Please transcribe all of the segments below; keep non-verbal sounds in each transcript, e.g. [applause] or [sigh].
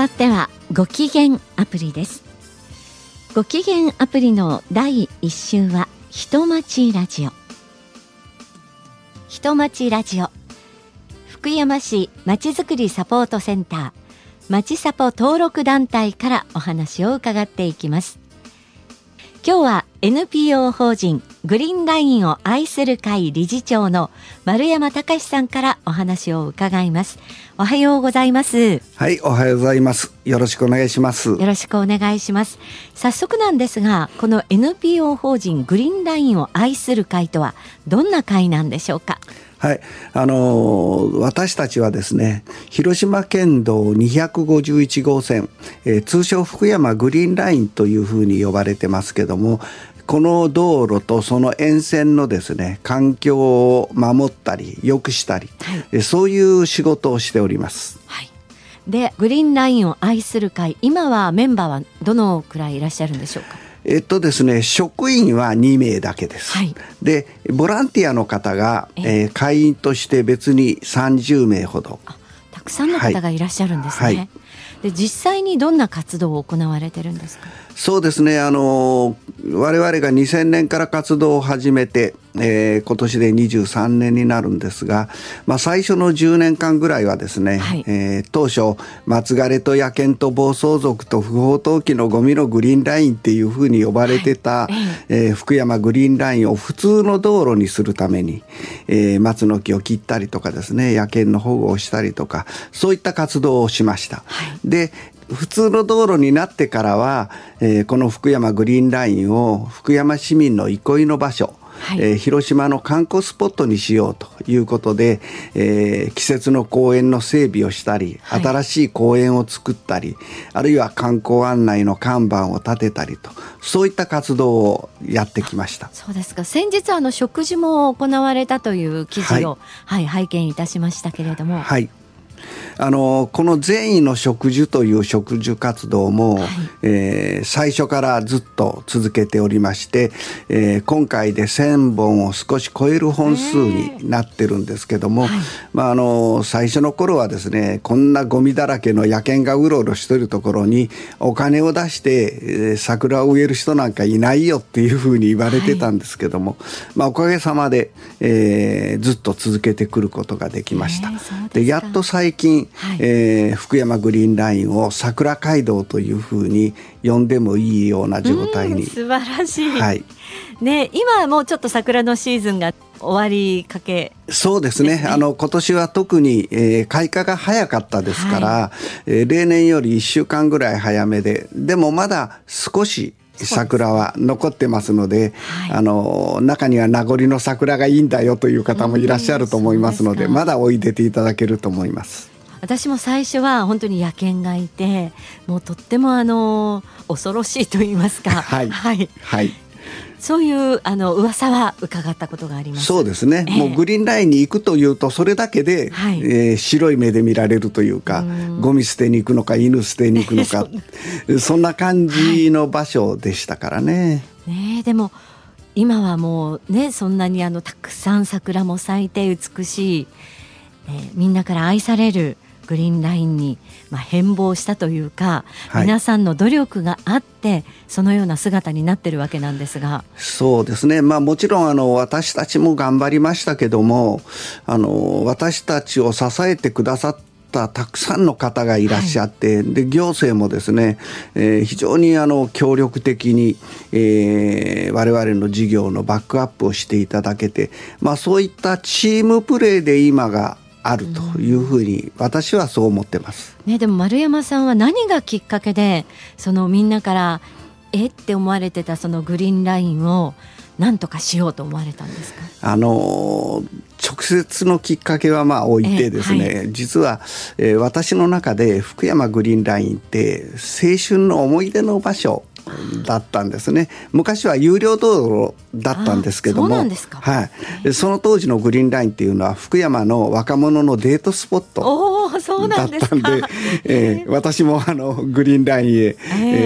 わってはご機嫌アプリです。ご機嫌アプリの第一週は人町ラジオ。人町ラジオ。福山市まちづくりサポートセンター。まちサポ登録団体からお話を伺っていきます。今日は NPO 法人グリーンラインを愛する会理事長の丸山隆さんからお話を伺います。おはようございます。はいおはようございます。よろしくお願いします。よろしくお願いします。早速なんですがこの NPO 法人グリーンラインを愛する会とはどんな会なんでしょうか？はい、あのー、私たちはですね広島県道251号線、えー、通称福山グリーンラインというふうに呼ばれてますけどもこの道路とその沿線のですね環境を守ったり良くしたり、はい、そういう仕事をしております。はいでグリーンラインを愛する会今はメンバーはどのくらいいらっしゃるんでしょうか？えっとですね、職員は2名だけです。はい、で、ボランティアの方が、えー、会員として別に30名ほど。たくさんの方がいらっしゃるんですね。はい、で実際にどんな活動を行われてるんですか？そうですね。あの我々が2000年から活動を始めて、えー、今年で23年になるんですが、まあ、最初の10年間ぐらいはですね、はい、えー、当初松枯と野犬と暴走族と不法投棄のゴミのグリーンラインっていうふうに呼ばれてた、はい、えー、福山グリーンラインを普通の道路にするために、えー、松の木を切ったりとかですね野犬の保護をしたりとかそういった活動をしました。はい、で普通の道路になってからは、えー、この福山グリーンラインを福山市民の憩いの場所はい、えー、広島の観光スポットにしようということで、えー、季節の公園の整備をしたり、はい、新しい公園を作ったりあるいは観光案内の看板を立てたりとそういった活動をやってきました。そうですか。先日あの食事も行われたという記事を、はい、はい、拝見いたしましたけれども。はいあのこの善意の植樹という植樹活動も、はい、えー、最初からずっと続けておりまして、えー、今回で1,000本を少し超える本数になってるんですけども、はい、まあ、あの最初の頃はですねこんなゴミだらけの野犬がうろうろしてるところにお金を出して、えー、桜を植える人なんかいないよっていうふうに言われてたんですけども、はい、まあ、おかげさまで、えー、ずっと続けてくることができました。でやっと最近はい、えー、福山グリーンラインを桜街道というふうに呼んでもいいような状態に素晴らしい、はい、ね、今はもうちょっと桜のシーズンが終わりかけ、そうですね。あの今年は特に、えー、開花が早かったですから、はい、えー、例年より1週間ぐらい早めででもまだ少し桜は残ってますので、はい、あの中には名残の桜がいいんだよという方もいらっしゃると思いますので、まだおいでていただけると思います。私も最初は本当に野犬がいてもうとってもあの恐ろしいと言いますか。はい、はい、はい、そういうあの噂は伺ったことがあります。そうですね。えー、もうグリーンラインに行くというとそれだけで、はい、えー、白い目で見られるというか、うゴミ捨てに行くのか犬捨てに行くのか [laughs] そんな感じの場所でしたからね。はい、ねでも今はもうねそんなにあのたくさん桜も咲いて美しい、えー、みんなから愛されるグリーンラインに、まあ、変貌したというか、はい、皆さんの努力があってそのような姿になってるわけなんですが。そうですね、まあ、もちろんあの私たちも頑張りましたけどもあの私たちを支えてくださったたくさんの方がいらっしゃって、はい、で行政もですね、えー、非常にあの協力的に、えー、我々の事業のバックアップをしていただけて、まあ、そういったチームプレーで今があるというふうに私はそう思ってます。ね、でも丸山さんは何がきっかけでそのみんなからえって思われてたそのグリーンラインを何とかしようと思われたんですか？あの直接のきっかけはまあ置いてですね、はい、実は、えー、私の中で福山グリーンラインって青春の思い出の場所だったんですね。昔は有料道路だったんですけどもはい、その当時のグリーンラインっていうのは福山の若者のデートスポットだったんでえー、私もあのグリーンラインへ、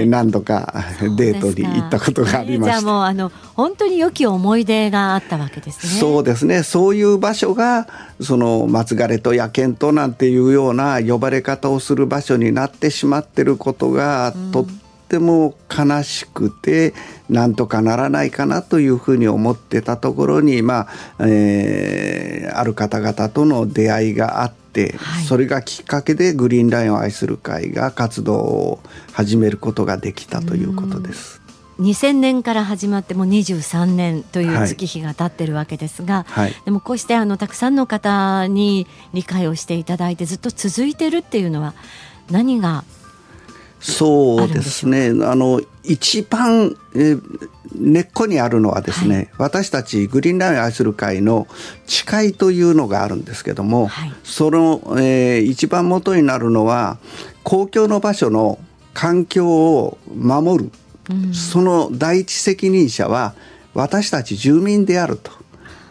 えー、何度かデートに行ったことがありました、えー、じゃあもうあの本当に良き思い出があったわけですね。そうですね。そういう場所がその松枯れと野犬となんていうような呼ばれ方をする場所になってしまってることが、とっても悲しくてなんとかならないかなというふうに思ってたところに、まあえー、ある方々との出会いがあって、はい、それがきっかけでグリーンラインを愛する会が活動を始めることができたということです。2000年から始まっても23年という月日が経ってるわけですが、はい、でもこうしてあのたくさんの方に理解をしていただいてずっと続いてるっていうのは何がそうですね。あの一番、え根っこにあるのはですね、はい、私たちグリーンラインを愛する会の誓いというのがあるんですけども、はい、その、えー、一番元になるのは公共の場所の環境を守る。その第一責任者は私たち住民であると。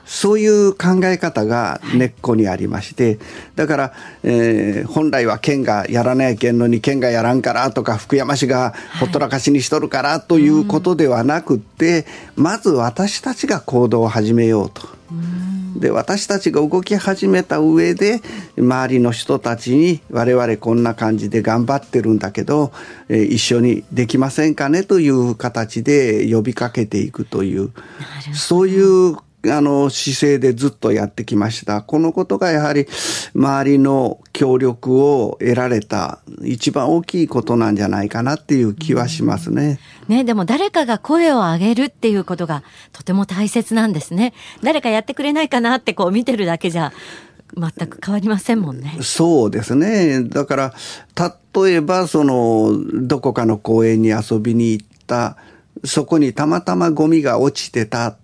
そういう考え方が根っこにありまして、だから、えー、本来は県がやらないけんのに県がやらんからとか福山市がほったらかしにしとるからということではなくって、まず私たちが行動を始めようと。で私たちが動き始めた上で周りの人たちに我々こんな感じで頑張ってるんだけど、えー、一緒にできませんかねという形で呼びかけていくというそういうあの姿勢でずっとやってきました。このことがやはり周りの協力を得られた一番大きいことなんじゃないかなっていう気はしますね。ね、でも誰かが声を上げるっていうことがとても大切なんですね。誰かやってくれないかなってこう見てるだけじゃ全く変わりませんもんね。そうですね。だから例えばそのどこかの公園に遊びに行ったそこにたまたまゴミが落ちてた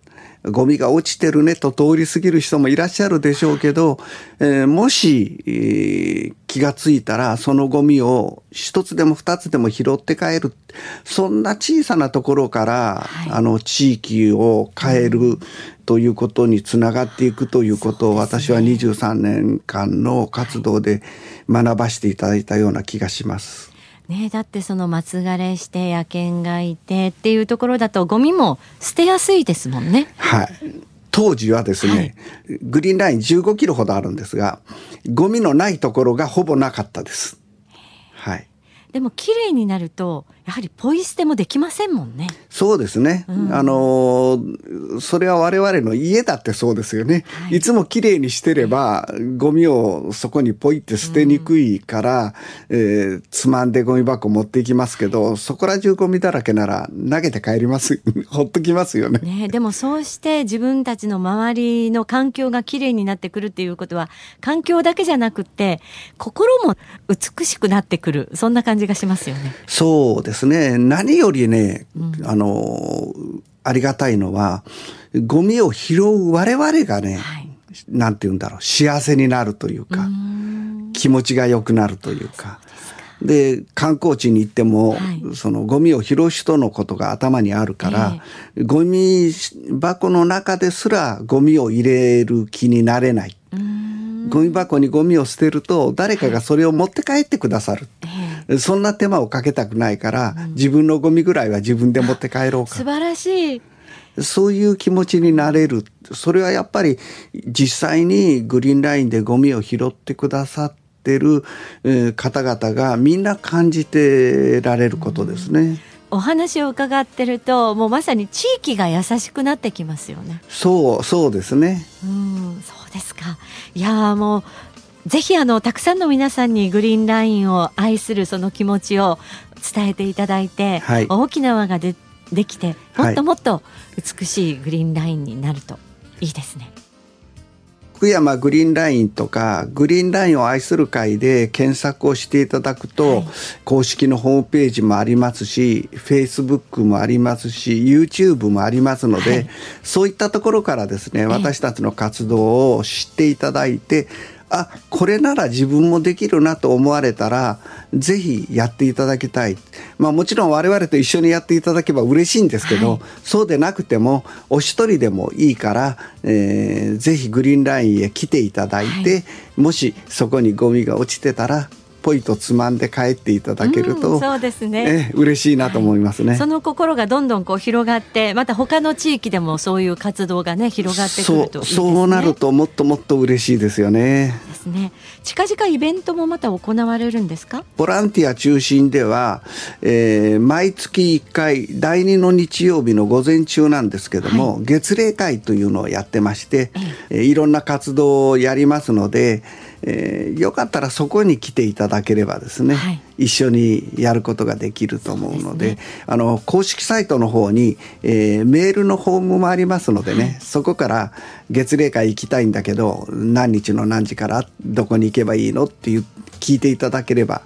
ゴミが落ちてるねと通り過ぎる人もいらっしゃるでしょうけど、えー、もし、えー、気がついたらそのゴミを一つでも二つでも拾って帰る。そんな小さなところから、はい、あの地域を変えるということにつながっていくということを私は23年間の活動で学ばせていただいたような気がします。ね、だってその松枯れして野犬がいてっていうところだとゴミも捨てやすいですもんね。はい当時はですね、はい、グリーンライン15キロほどあるんですがゴミのないところがほぼなかったです。はい、でも綺麗になるとやはりポイ捨てもできませんもんね。そうですね。うん、あのそれは我々の家だってそうですよね。はい、いつもきれいにしてればゴミをそこにポイって捨てにくいから、うん、えー、つまんでゴミ箱持っていきますけど、そこら中ゴミだらけなら投げて帰ります。[laughs] ほっときますよね。ねでもそうして自分たちの周りの環境がきれいになってくるっていうことは環境だけじゃなくって心も美しくなってくるそんな感じがしますよね。そうですですね、何よりね、うん、あの、ありがたいのは、ゴミを拾う我々がね、はい、なんて言うんだろう、幸せになるというか、う気持ちが良くなるというか。で観光地に行っても、はい、そのゴミを拾う人のことが頭にあるから、えー、ゴミ箱の中ですらゴミを入れる気になれない。ゴミ箱にゴミを捨てると誰かがそれを持って帰ってくださる。えーそんな手間をかけたくないから、うん、自分のゴミぐらいは自分で持って帰ろうか。素晴らしい。そういう気持ちになれる。それはやっぱり実際にグリーンラインでゴミを拾ってくださってる方々がみんな感じてられることですね。うんお話を伺ってるともうまさに地域が優しくなってきますよね。そうそうですね。うんそうですか。いやもうぜひあのたくさんの皆さんにグリーンラインを愛するその気持ちを伝えていただいて、はい、大きな輪がでできてもっともっと美しいグリーンラインになるといいですね。福山グリーンラインとかグリーンラインを愛する会で検索をしていただくと、はい、公式のホームページもありますし Facebook もありますし YouTube もありますので、はい、そういったところからですね私たちの活動を知っていただいてあこれなら自分もできるなと思われたらぜひやっていただきたい、まあ、もちろん我々と一緒にやっていただけば嬉しいんですけど、はい、そうでなくてもお一人でもいいから、えー、ぜひグリーンラインへ来ていただいて、はい、もしそこにゴミが落ちてたらぽいとつまんで帰っていただけると、うん、そうですね、え嬉しいなと思いますね、はい、その心がどんどんこう広がってまた他の地域でもそういう活動がね広がってくると、ね、そうなるともっともっと嬉しいですよね。ですね。近々イベントもまた行われるんですか？ボランティア中心では、えー、毎月1回第2の日曜日の午前中なんですけども、はい、月例会というのをやってまして、えー、いろんな活動をやりますのでえー、よかったらそこに来ていただければですね、はい、一緒にやることができると思うので、ね、あの公式サイトの方に、えー、メールのフォームもありますのでね、はい、そこから月例会行きたいんだけど何日の何時からどこに行けばいいのっていう聞いていただければ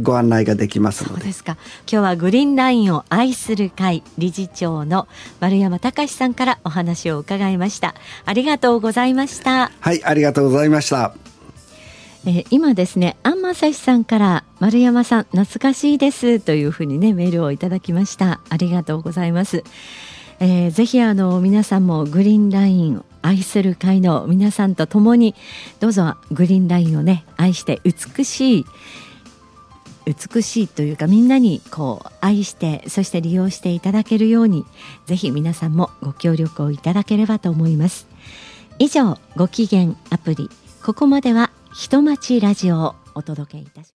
ご案内ができますので、はい、そうですか。今日はグリーンラインを愛する会理事長の丸山隆さんからお話を伺いました。ありがとうございました。はいありがとうございましたえー、今ですね安正ささんから丸山さん懐かしいですというふうにねメールをいただきました。ありがとうございます、えー、ぜひあの皆さんもグリーンラインを愛する会の皆さんと共にどうぞグリーンラインをね愛して美しい美しいというかみんなにこう愛してそして利用していただけるようにぜひ皆さんもご協力をいただければと思います。以上ご機嫌アプリ。ここまでは人町ラジオをお届けいたします。